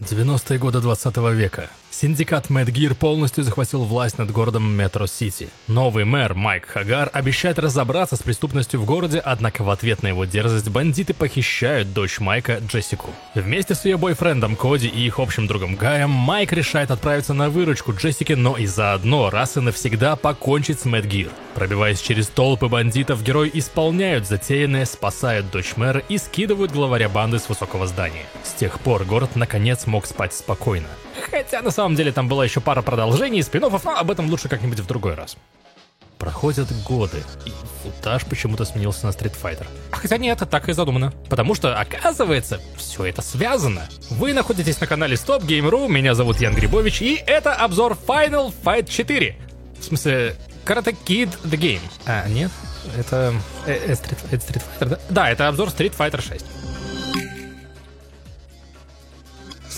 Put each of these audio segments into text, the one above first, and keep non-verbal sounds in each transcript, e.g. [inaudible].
90-е годы 20 века. Синдикат Mad Gear полностью захватил власть над городом Metro City. Новый мэр Майк Хагар обещает разобраться с преступностью в городе, однако в ответ на его дерзость бандиты похищают дочь Майка Джессику. Вместе с ее бойфрендом Коди и их общим другом Гаем Майк решает отправиться на выручку Джессики, но и заодно раз и навсегда покончить с Mad Gear. Пробиваясь через толпы бандитов, герои исполняют затеянное, спасают дочь мэра и скидывают главаря банды с высокого здания. С тех пор город наконец мог спать спокойно. Хотя на самом деле там была еще пара продолжений спин но об этом лучше как-нибудь в другой раз. Проходят годы, и футаж почему-то сменился на Street Fighter. Хотя нет, так и задумано. Потому что, оказывается, все это связано. Вы находитесь на канале Stop Game.ru, меня зовут Ян Грибович, и это обзор Final Fight 4. В смысле, Karate Kid The Game. А, нет, это... Э, э, Street, это Street Fighter, да? Да, это обзор Street Fighter 6.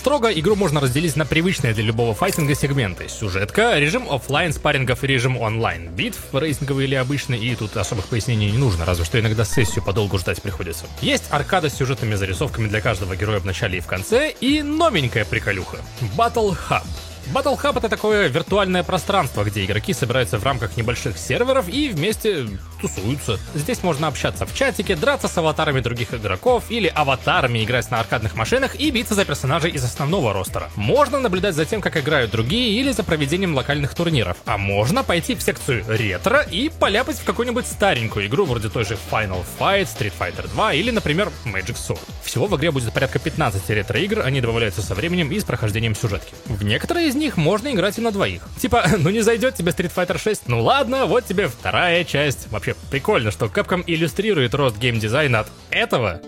Строго игру можно разделить на привычные для любого файтинга сегменты. Сюжетка, режим офлайн спаррингов и режим онлайн. Битв, рейсинговый или обычный, и тут особых пояснений не нужно, разве что иногда сессию подолгу ждать приходится. Есть аркада с сюжетными зарисовками для каждого героя в начале и в конце, и новенькая приколюха. Battle Hub. Battle Hub это такое виртуальное пространство, где игроки собираются в рамках небольших серверов и вместе тусуются. Здесь можно общаться в чатике, драться с аватарами других игроков или аватарами играть на аркадных машинах и биться за персонажей из основного ростера. Можно наблюдать за тем, как играют другие или за проведением локальных турниров. А можно пойти в секцию ретро и поляпать в какую-нибудь старенькую игру вроде той же Final Fight, Street Fighter 2 или, например, Magic Sword. Всего в игре будет порядка 15 ретро-игр, они добавляются со временем и с прохождением сюжетки. В некоторые из них можно играть и на двоих. Типа, [laughs] ну не зайдет тебе Street Fighter 6, ну ладно, вот тебе вторая часть. Вообще прикольно, что Capcom иллюстрирует рост геймдизайна от этого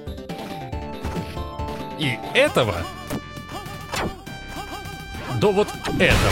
и этого до вот этого.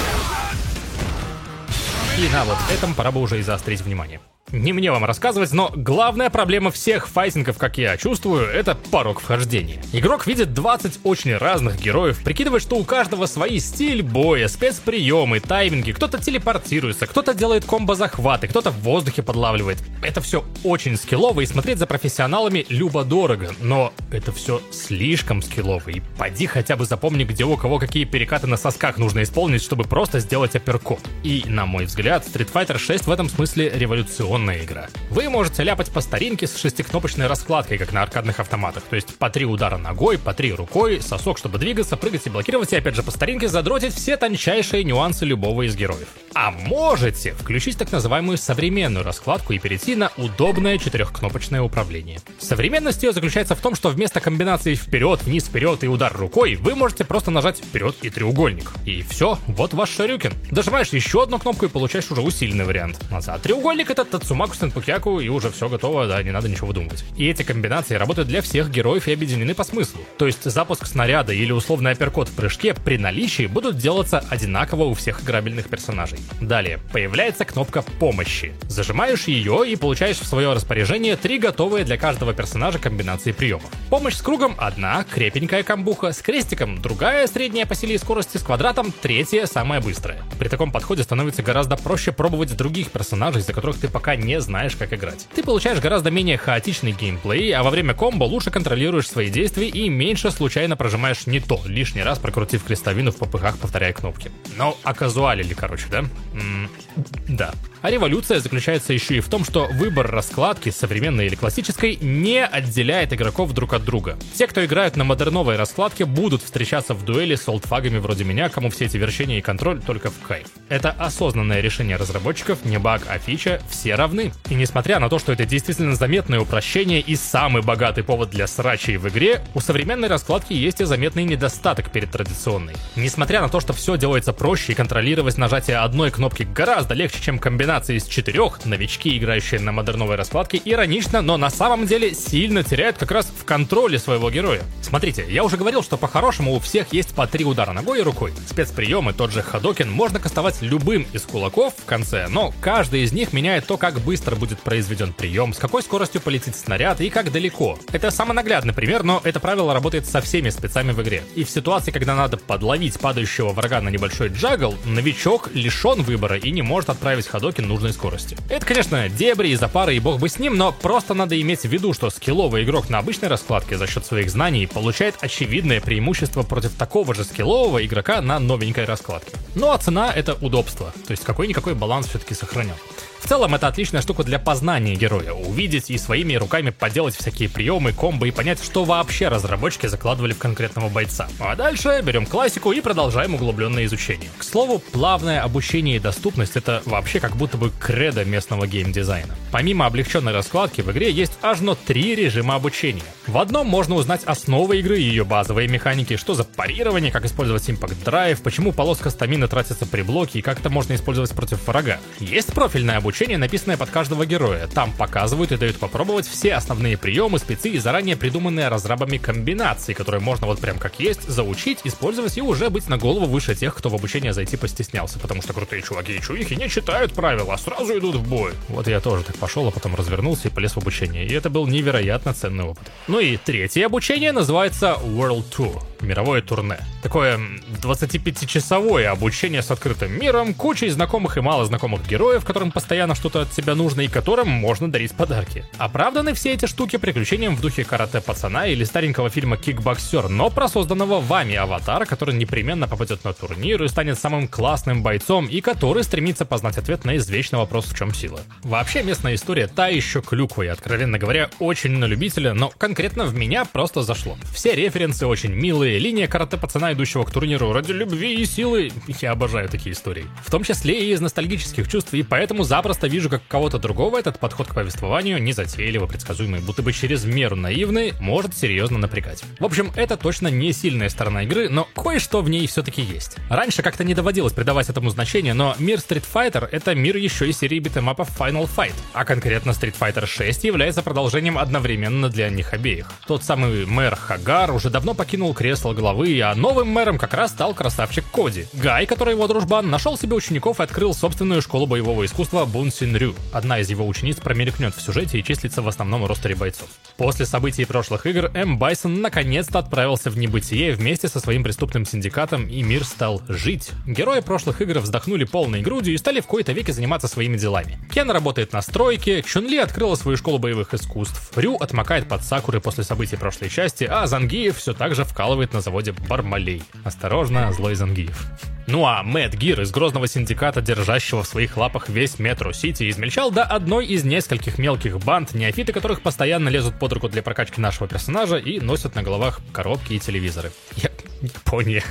И на вот этом пора бы уже и заострить внимание. Не мне вам рассказывать, но главная проблема всех файтингов, как я чувствую, это порог вхождения. Игрок видит 20 очень разных героев, прикидывает, что у каждого свои стиль боя, спецприемы, тайминги, кто-то телепортируется, кто-то делает комбо-захваты, кто-то в воздухе подлавливает. Это все очень скиллово, и смотреть за профессионалами любо-дорого, но это все слишком скиллово, и поди хотя бы запомни, где у кого какие перекаты на сосках нужно исполнить, чтобы просто сделать апперкот. И, на мой взгляд, Street Fighter 6 в этом смысле революционный традиционная игра. Вы можете ляпать по старинке с шестикнопочной раскладкой, как на аркадных автоматах, то есть по три удара ногой, по три рукой, сосок, чтобы двигаться, прыгать и блокировать, и опять же по старинке задротить все тончайшие нюансы любого из героев. А можете включить так называемую современную раскладку и перейти на удобное четырехкнопочное управление. Современность ее заключается в том, что вместо комбинации вперед, вниз, вперед и удар рукой, вы можете просто нажать вперед и треугольник. И все, вот ваш шарюкин. Дожимаешь еще одну кнопку и получаешь уже усиленный вариант. Назад треугольник это Сумаку Сенпукяку, и уже все готово, да, не надо ничего выдумывать. И эти комбинации работают для всех героев и объединены по смыслу. То есть запуск снаряда или условный апперкот в прыжке при наличии будут делаться одинаково у всех играбельных персонажей. Далее, появляется кнопка помощи. Зажимаешь ее и получаешь в свое распоряжение три готовые для каждого персонажа комбинации приемов. Помощь с кругом одна, крепенькая камбуха, с крестиком другая, средняя по силе и скорости, с квадратом третья, самая быстрая. При таком подходе становится гораздо проще пробовать других персонажей, за которых ты пока не знаешь, как играть. Ты получаешь гораздо менее хаотичный геймплей, а во время комбо лучше контролируешь свои действия и меньше случайно прожимаешь не то, лишний раз прокрутив крестовину в попыхах, повторяя кнопки. Ну, а казуалили, короче, да? М да. А революция заключается еще и в том, что выбор раскладки, современной или классической, не отделяет игроков друг от друга. Те, кто играют на модерновой раскладке, будут встречаться в дуэли с олдфагами вроде меня, кому все эти вершения и контроль только в кайф. Это осознанное решение разработчиков, не баг, а фича, все равны. И несмотря на то, что это действительно заметное упрощение и самый богатый повод для срачей в игре, у современной раскладки есть и заметный недостаток перед традиционной. Несмотря на то, что все делается проще и контролировать нажатие одной кнопки гораздо легче, чем комбинация комбинации из четырех, новички, играющие на модерновой раскладке, иронично, но на самом деле сильно теряют как раз в контроле своего героя. Смотрите, я уже говорил, что по-хорошему у всех есть по три удара ногой и рукой. Спецприемы, тот же Хадокин, можно кастовать любым из кулаков в конце, но каждый из них меняет то, как быстро будет произведен прием, с какой скоростью полетит снаряд и как далеко. Это самый наглядный пример, но это правило работает со всеми спецами в игре. И в ситуации, когда надо подловить падающего врага на небольшой джагл, новичок лишен выбора и не может отправить Хадоки нужной скорости. Это, конечно, дебри и запары и бог бы с ним, но просто надо иметь в виду, что скилловый игрок на обычной раскладке за счет своих знаний получает очевидное преимущество против такого же скиллового игрока на новенькой раскладке. Ну а цена это удобство, то есть какой-никакой баланс все-таки сохранен. В целом это отличная штука для познания героя, увидеть и своими руками поделать всякие приемы, комбо и понять, что вообще разработчики закладывали в конкретного бойца. А дальше берем классику и продолжаем углубленное изучение. К слову, плавное обучение и доступность это вообще как будто бы кредо местного геймдизайна. Помимо облегченной раскладки, в игре есть аж но три режима обучения. В одном можно узнать основы игры и ее базовые механики, что за парирование, как использовать импакт драйв, почему полоска стамина тратится при блоке и как это можно использовать против врага. Есть профильное обучение, написанное под каждого героя. Там показывают и дают попробовать все основные приемы, спецы и заранее придуманные разрабами комбинации, которые можно вот прям как есть заучить, использовать и уже быть на голову выше тех, кто в обучение зайти постеснялся, потому что крутые чуваки и чуихи не читают правила, а сразу идут в бой. Вот я тоже так пошел, а потом развернулся и полез в обучение, и это был невероятно ценный опыт. Ну и третье обучение называется World Tour мировое турне. Такое 25-часовое обучение с открытым миром, кучей знакомых и мало знакомых героев, которым постоянно что-то от тебя нужно и которым можно дарить подарки. Оправданы все эти штуки приключением в духе карате пацана или старенького фильма Кикбоксер, но про созданного вами аватара, который непременно попадет на турнир и станет самым классным бойцом и который стремится познать ответ на извечный вопрос в чем сила. Вообще местная история та еще клюква и, откровенно говоря, очень на любителя, но конкретно в меня просто зашло. Все референсы очень милые, линия карате пацана, идущего к турниру ради любви и силы. Я обожаю такие истории. В том числе и из ностальгических чувств, и поэтому запросто вижу, как кого-то другого этот подход к повествованию, незатейливо предсказуемый, будто бы через меру наивный, может серьезно напрягать. В общем, это точно не сильная сторона игры, но кое-что в ней все-таки есть. Раньше как-то не доводилось придавать этому значение, но мир Street Fighter — это мир еще и серии битэмапов Final Fight, а конкретно Street Fighter 6 является продолжением одновременно для них обеих. Тот самый мэр Хагар уже давно покинул кресло главы, а новым мэром как раз стал красавчик Коди. Гай, который его дружбан, нашел себе учеников и открыл собственную школу боевого искусства Бунсин Рю. Одна из его учениц промелькнет в сюжете и числится в основном ростере бойцов. После событий прошлых игр М. Байсон наконец-то отправился в небытие вместе со своим преступным синдикатом, и мир стал жить. Герои прошлых игр вздохнули полной грудью и стали в кои-то веки заниматься своими делами. Кен работает на стройке, Чунли открыла свою школу боевых искусств, Рю отмокает под Сакуры после событий прошлой части, а Зангиев все так же вкалывает на заводе Бармалей. Осторожно, злой Зангиев. Ну а Мэтт Гир из грозного синдиката, держащего в своих лапах весь Метро Сити, измельчал до одной из нескольких мелких банд, неофиты которых постоянно лезут под руку для прокачки нашего персонажа и носят на головах коробки и телевизоры. Я... Япония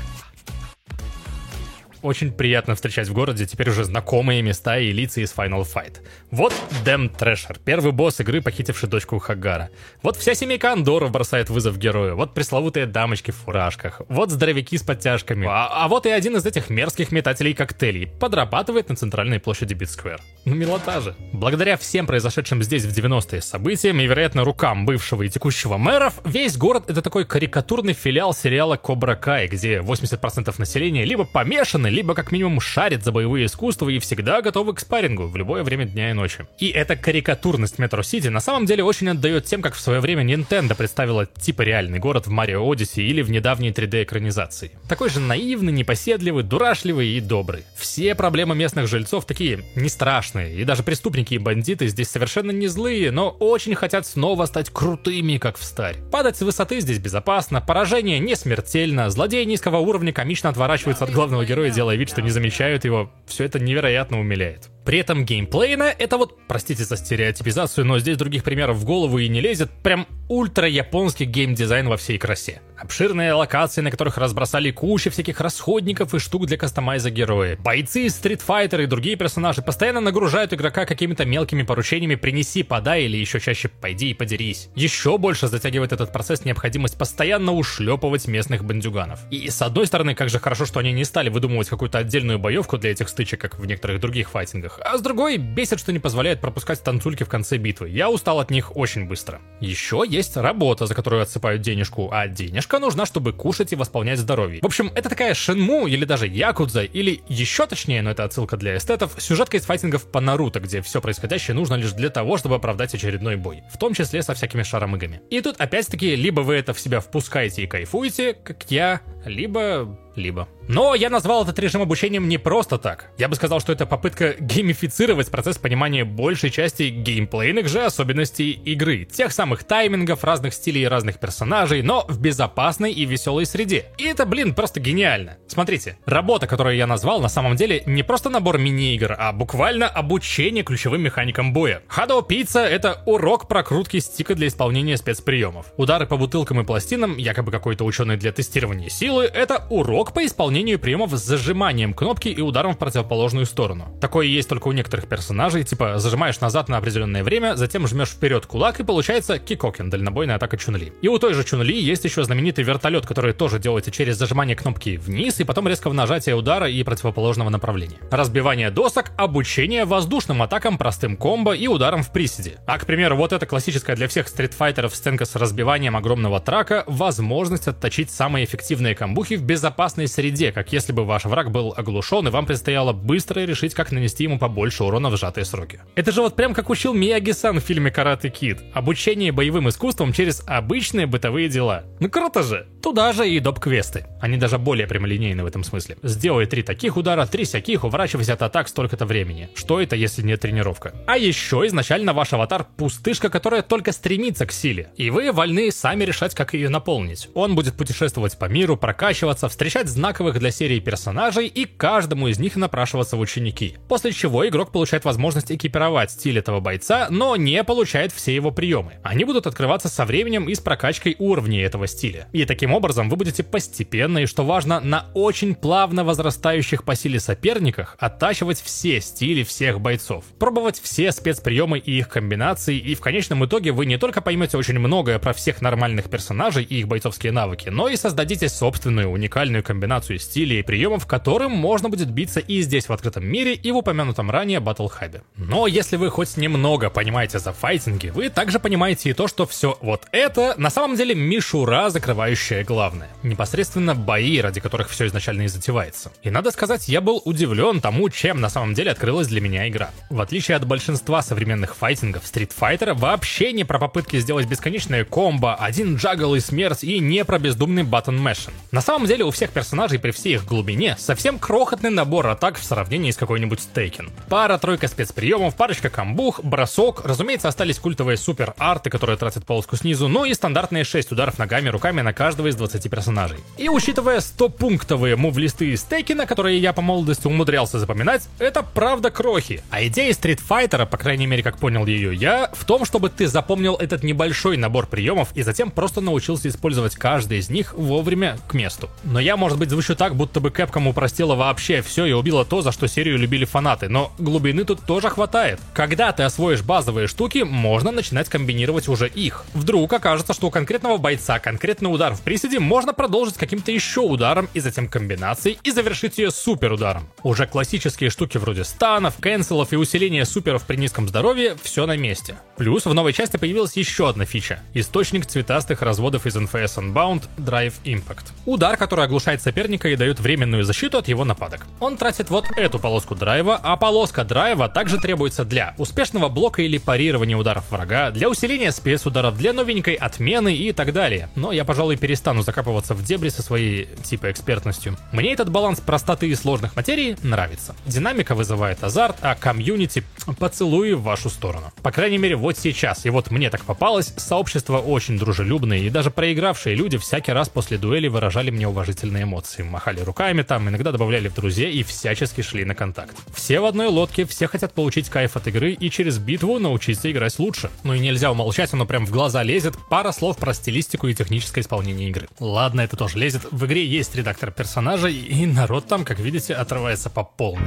очень приятно встречать в городе теперь уже знакомые места и лица из Final Fight. Вот Damnd Thrasher, первый босс игры, похитивший дочку Хагара. Вот вся семейка Андоров бросает вызов герою. Вот пресловутые дамочки в фуражках. Вот здоровяки с подтяжками. А, а вот и один из этих мерзких метателей коктейлей подрабатывает на центральной площади Beat Square. Ну, милота же. Благодаря всем произошедшим здесь в 90-е событиям и, вероятно, рукам бывшего и текущего мэров, весь город — это такой карикатурный филиал сериала Cobra Kai, где 80% населения либо помешаны, либо как минимум шарят за боевые искусства и всегда готовы к спаррингу в любое время дня и ночи. И эта карикатурность Metro City на самом деле очень отдает тем, как в свое время Nintendo представила типа реальный город в Mario Odyssey или в недавней 3D-экранизации. Такой же наивный, непоседливый, дурашливый и добрый. Все проблемы местных жильцов такие не страшные, и даже преступники и бандиты здесь совершенно не злые, но очень хотят снова стать крутыми, как в старь. Падать с высоты здесь безопасно, поражение не смертельно, злодеи низкого уровня комично отворачиваются от главного героя, делая вид, что не замечают его, все это невероятно умиляет. При этом геймплейно это вот, простите за стереотипизацию, но здесь других примеров в голову и не лезет, прям ультра-японский геймдизайн во всей красе. Обширные локации, на которых разбросали кучу всяких расходников и штук для кастомайза героя. Бойцы Fighter и другие персонажи постоянно нагружают игрока какими-то мелкими поручениями «принеси, подай» или еще чаще «пойди и подерись». Еще больше затягивает этот процесс необходимость постоянно ушлепывать местных бандюганов. И с одной стороны, как же хорошо, что они не стали выдумывать какую-то отдельную боевку для этих стычек, как в некоторых других файтингах. А с другой, бесит, что не позволяет пропускать танцульки в конце битвы. Я устал от них очень быстро. Еще есть работа, за которую отсыпают денежку, а денежка нужна, чтобы кушать и восполнять здоровье. В общем, это такая Шенму или даже Якудза, или еще точнее, но это отсылка для эстетов, сюжетка из файтингов по Наруто, где все происходящее нужно лишь для того, чтобы оправдать очередной бой, в том числе со всякими шаромыгами. И тут опять-таки, либо вы это в себя впускаете и кайфуете, как я, либо либо. Но я назвал этот режим обучением не просто так. Я бы сказал, что это попытка геймифицировать процесс понимания большей части геймплейных же особенностей игры. Тех самых таймингов, разных стилей и разных персонажей, но в безопасной и веселой среде. И это, блин, просто гениально. Смотрите, работа, которую я назвал, на самом деле не просто набор мини-игр, а буквально обучение ключевым механикам боя. Хадо Пицца — это урок прокрутки стика для исполнения спецприемов. Удары по бутылкам и пластинам, якобы какой-то ученый для тестирования силы, это урок по исполнению приемов с зажиманием кнопки и ударом в противоположную сторону. Такое есть только у некоторых персонажей, типа зажимаешь назад на определенное время, затем жмешь вперед кулак и получается кикокен, дальнобойная атака Чунли. И у той же Чунли есть еще знаменитый вертолет, который тоже делается через зажимание кнопки вниз и потом резкого нажатия удара и противоположного направления. Разбивание досок, обучение воздушным атакам простым комбо и ударом в приседе. А, к примеру, вот эта классическая для всех стритфайтеров сценка с разбиванием огромного трака, возможность отточить самые эффективные комбухи в безопасной среде, как если бы ваш враг был оглушен, и вам предстояло быстро решить, как нанести ему побольше урона в сжатые сроки. Это же вот прям как учил Мияги-сан в фильме «Карате Кид». Обучение боевым искусствам через обычные бытовые дела. Ну круто же! Туда же и доп-квесты. Они даже более прямолинейны в этом смысле. Сделай три таких удара, три всяких, уворачивайся от атак столько-то времени. Что это, если не тренировка? А еще изначально ваш аватар пустышка, которая только стремится к силе. И вы вольны сами решать, как ее наполнить. Он будет путешествовать по миру, прокачиваться, встречать знаковых для серии персонажей и каждому из них напрашиваться в ученики. После чего игрок получает возможность экипировать стиль этого бойца, но не получает все его приемы. Они будут открываться со временем и с прокачкой уровней этого стиля. И таким образом вы будете постепенно и, что важно, на очень плавно возрастающих по силе соперниках оттачивать все стили всех бойцов, пробовать все спецприемы и их комбинации, и в конечном итоге вы не только поймете очень многое про всех нормальных персонажей и их бойцовские навыки, но и создадите собственную уникальную комбинацию стилей и приемов, которым можно будет биться и здесь в открытом мире, и в упомянутом ранее Battle. Но если вы хоть немного понимаете за файтинги, вы также понимаете и то, что все вот это на самом деле мишура, закрывающая главное. Непосредственно бои, ради которых все изначально и затевается. И надо сказать, я был удивлен тому, чем на самом деле открылась для меня игра. В отличие от большинства современных файтингов, Street Fighter вообще не про попытки сделать бесконечное комбо, один джагл и смерть и не про бездумный баттон мэшен. На самом деле у всех персонажей при всей их глубине совсем крохотный набор атак в сравнении с какой-нибудь Стейкен. Пара-тройка спецприемов, парочка камбух, бросок, разумеется, остались культовые супер-арты, которые тратят полоску снизу, ну и стандартные 6 ударов ногами руками на каждого из 20 персонажей. И учитывая 100-пунктовые мув-листы из Стейкина, которые я по молодости умудрялся запоминать, это правда крохи. А идея Fighter, по крайней мере, как понял ее я, в том, чтобы ты запомнил этот небольшой набор приемов и затем просто научился использовать каждый из них вовремя к месту. Но я, может быть, звучу так, будто бы Capcom упростила вообще все и убила то, за что серию любили фанаты, но глубины тут тоже хватает. Когда ты освоишь базовые штуки, можно начинать комбинировать уже их. Вдруг окажется, что у конкретного бойца конкретный удар в приседе можно продолжить каким-то еще ударом и затем комбинацией и завершить ее супер ударом. Уже классические штуки вроде станов, кэнселов и усиления суперов при низком здоровье все на месте. Плюс в новой части появилась еще одна фича. Источник цветастых разводов из NFS Unbound Drive Impact. Удар, который оглушает соперника и дает временную защиту от его нападок. Он тратит вот эту полоску драйва, а полоска драйва также требуется для успешного блока или парирования ударов врага, для усиления спецударов, для новенькой отмены и так далее. Но я, пожалуй, перестану закапываться в дебри со своей типа экспертностью. Мне этот баланс простоты и сложных материй нравится. Динамика вызывает азарт, а комьюнити поцелуи в вашу сторону. По крайней мере, вот сейчас, и вот мне так попалось, сообщество очень дружелюбное, и даже проигравшие люди всякий раз после дуэли выражали мне уважительные эмоции, махали руками там, иногда добавляли в друзья и всячески шли на контакт. Все в одной лодке, все хотят получить кайф от игры и через битву научиться играть лучше. Ну и нельзя умолчать, оно прям в глаза лезет, пара слов про стилистику и техническое исполнение игры. Ладно, это тоже лезет. В игре есть редактор персонажей, и народ там, как видите, отрывается по полной.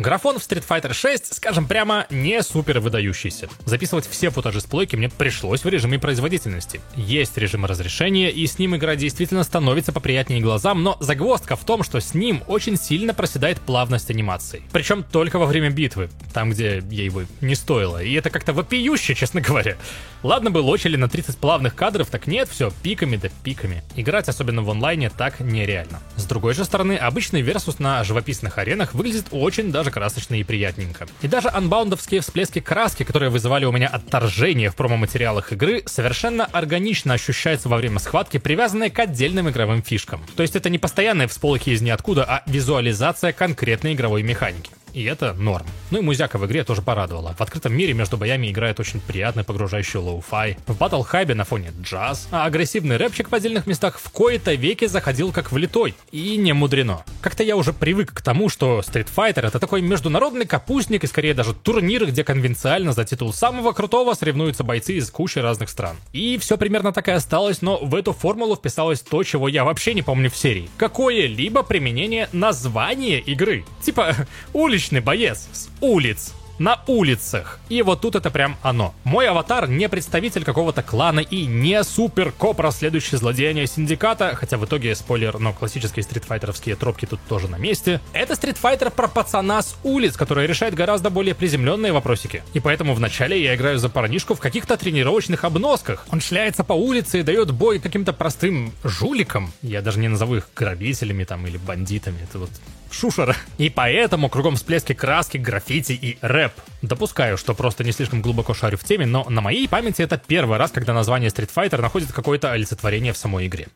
Графон в Street Fighter 6, скажем прямо, не супер выдающийся. Записывать все футажи с плойки мне пришлось в режиме производительности. Есть режим разрешения, и с ним игра действительно становится поприятнее глазам, но загвоздка в том, что с ним очень сильно проседает плавность анимации. Причем только во время битвы, там, где ей бы не стоило. И это как-то вопиюще, честно говоря. Ладно бы лочили на 30 плавных кадров, так нет, все пиками да пиками. Играть, особенно в онлайне, так нереально. С другой же стороны, обычный версус на живописных аренах выглядит очень даже даже красочно и приятненько. И даже анбаундовские всплески краски, которые вызывали у меня отторжение в промо-материалах игры, совершенно органично ощущаются во время схватки, привязанные к отдельным игровым фишкам. То есть это не постоянные всполохи из ниоткуда, а визуализация конкретной игровой механики и это норм. Ну и музяка в игре тоже порадовала. В открытом мире между боями играет очень приятный погружающий lo-fi. В Battle Hub е на фоне джаз, а агрессивный рэпчик в отдельных местах в кои-то веки заходил как влитой. И не мудрено. Как-то я уже привык к тому, что Street Fighter это такой международный капустник и скорее даже турнир, где конвенциально за титул самого крутого соревнуются бойцы из кучи разных стран. И все примерно так и осталось, но в эту формулу вписалось то, чего я вообще не помню в серии. Какое-либо применение названия игры. Типа [laughs] уличный уличный боец с улиц на улицах. И вот тут это прям оно. Мой аватар не представитель какого-то клана и не супер коп, расследующий злодеяния синдиката, хотя в итоге, спойлер, но классические стритфайтеровские тропки тут тоже на месте. Это стритфайтер про пацана с улиц, который решает гораздо более приземленные вопросики. И поэтому вначале я играю за парнишку в каких-то тренировочных обносках. Он шляется по улице и дает бой каким-то простым жуликам. Я даже не назову их грабителями там или бандитами. Это вот шушера. И поэтому кругом всплески краски, граффити и рэп. Допускаю, что просто не слишком глубоко шарю в теме, но на моей памяти это первый раз, когда название Street Fighter находит какое-то олицетворение в самой игре.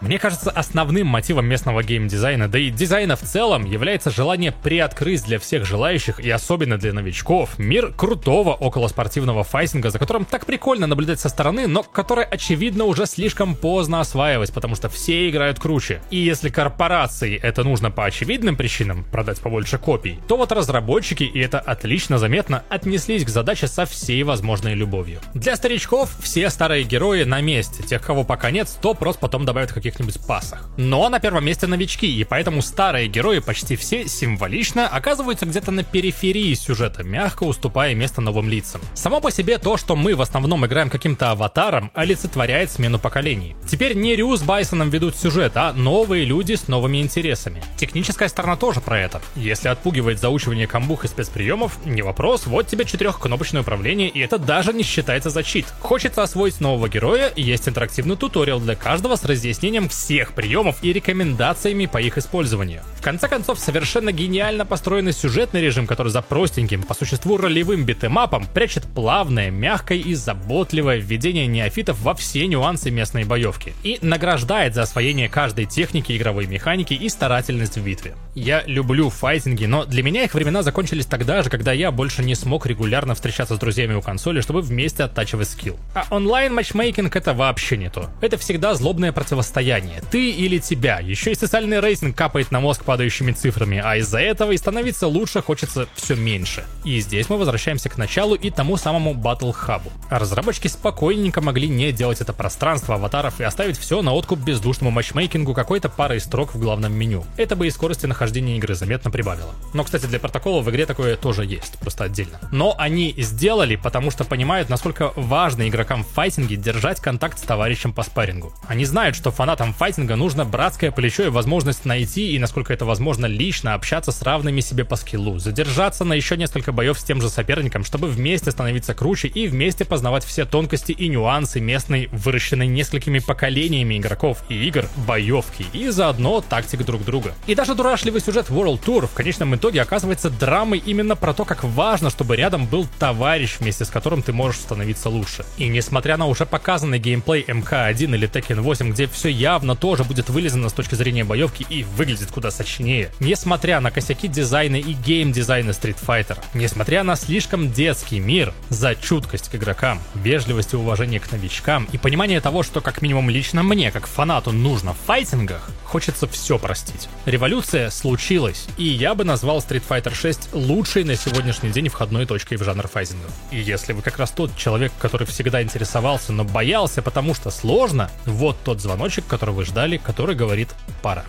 Мне кажется, основным мотивом местного геймдизайна, да и дизайна в целом, является желание приоткрыть для всех желающих, и особенно для новичков, мир крутого околоспортивного файтинга, за которым так прикольно наблюдать со стороны, но который, очевидно, уже слишком поздно осваивать, потому что все играют круче. И если корпорации это нужно по очевидным причинам, продать побольше копий, то вот разработчики, и это отлично заметно, отнеслись к задаче со всей возможной любовью. Для старичков все старые герои на месте, тех, кого пока нет, то просто потом добавят каких каких-нибудь пасах. Но на первом месте новички, и поэтому старые герои почти все символично оказываются где-то на периферии сюжета, мягко уступая место новым лицам. Само по себе то, что мы в основном играем каким-то аватаром, олицетворяет смену поколений. Теперь не Рю с Байсоном ведут сюжет, а новые люди с новыми интересами. Техническая сторона тоже про это. Если отпугивает заучивание камбух и спецприемов, не вопрос, вот тебе четырехкнопочное управление, и это даже не считается за чит. Хочется освоить нового героя, есть интерактивный туториал для каждого с разъяснением описанием всех приемов и рекомендациями по их использованию. В конце концов, совершенно гениально построенный сюжетный режим, который за простеньким, по существу ролевым битэмапом, прячет плавное, мягкое и заботливое введение неофитов во все нюансы местной боевки и награждает за освоение каждой техники игровой механики и старательность в битве. Я люблю файтинги, но для меня их времена закончились тогда же, когда я больше не смог регулярно встречаться с друзьями у консоли, чтобы вместе оттачивать скилл. А онлайн матчмейкинг это вообще не то. Это всегда злобное противостояние состояние, ты или тебя. Еще и социальный рейтинг капает на мозг падающими цифрами, а из-за этого и становиться лучше хочется все меньше. И здесь мы возвращаемся к началу и тому самому Battle Hub. Разработчики спокойненько могли не делать это пространство аватаров и оставить все на откуп бездушному матчмейкингу какой-то парой строк в главном меню. Это бы и скорости нахождения игры заметно прибавило. Но, кстати, для протокола в игре такое тоже есть, просто отдельно. Но они сделали, потому что понимают, насколько важно игрокам в файтинге держать контакт с товарищем по спаррингу. Они знают, что фанатам фанатам файтинга нужно братское плечо и возможность найти и, насколько это возможно, лично общаться с равными себе по скиллу, задержаться на еще несколько боев с тем же соперником, чтобы вместе становиться круче и вместе познавать все тонкости и нюансы местной, выращенной несколькими поколениями игроков и игр, боевки, и заодно тактик друг друга. И даже дурашливый сюжет World Tour в конечном итоге оказывается драмой именно про то, как важно, чтобы рядом был товарищ, вместе с которым ты можешь становиться лучше. И несмотря на уже показанный геймплей MK-1 или Tekken 8, где все явно тоже будет вылизано с точки зрения боевки и выглядит куда сочнее. Несмотря на косяки дизайна и гейм-дизайна Street Fighter, несмотря на слишком детский мир, за чуткость к игрокам, вежливость и уважение к новичкам и понимание того, что как минимум лично мне, как фанату, нужно в файтингах, хочется все простить. Революция случилась, и я бы назвал Street Fighter 6 лучшей на сегодняшний день входной точкой в жанр файтинга. И если вы как раз тот человек, который всегда интересовался, но боялся, потому что сложно, вот тот звоночек, который вы ждали, который говорит «пора».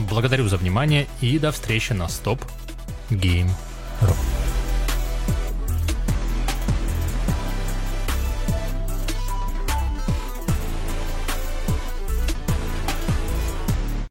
Благодарю за внимание и до встречи на Стоп Гейм Ру.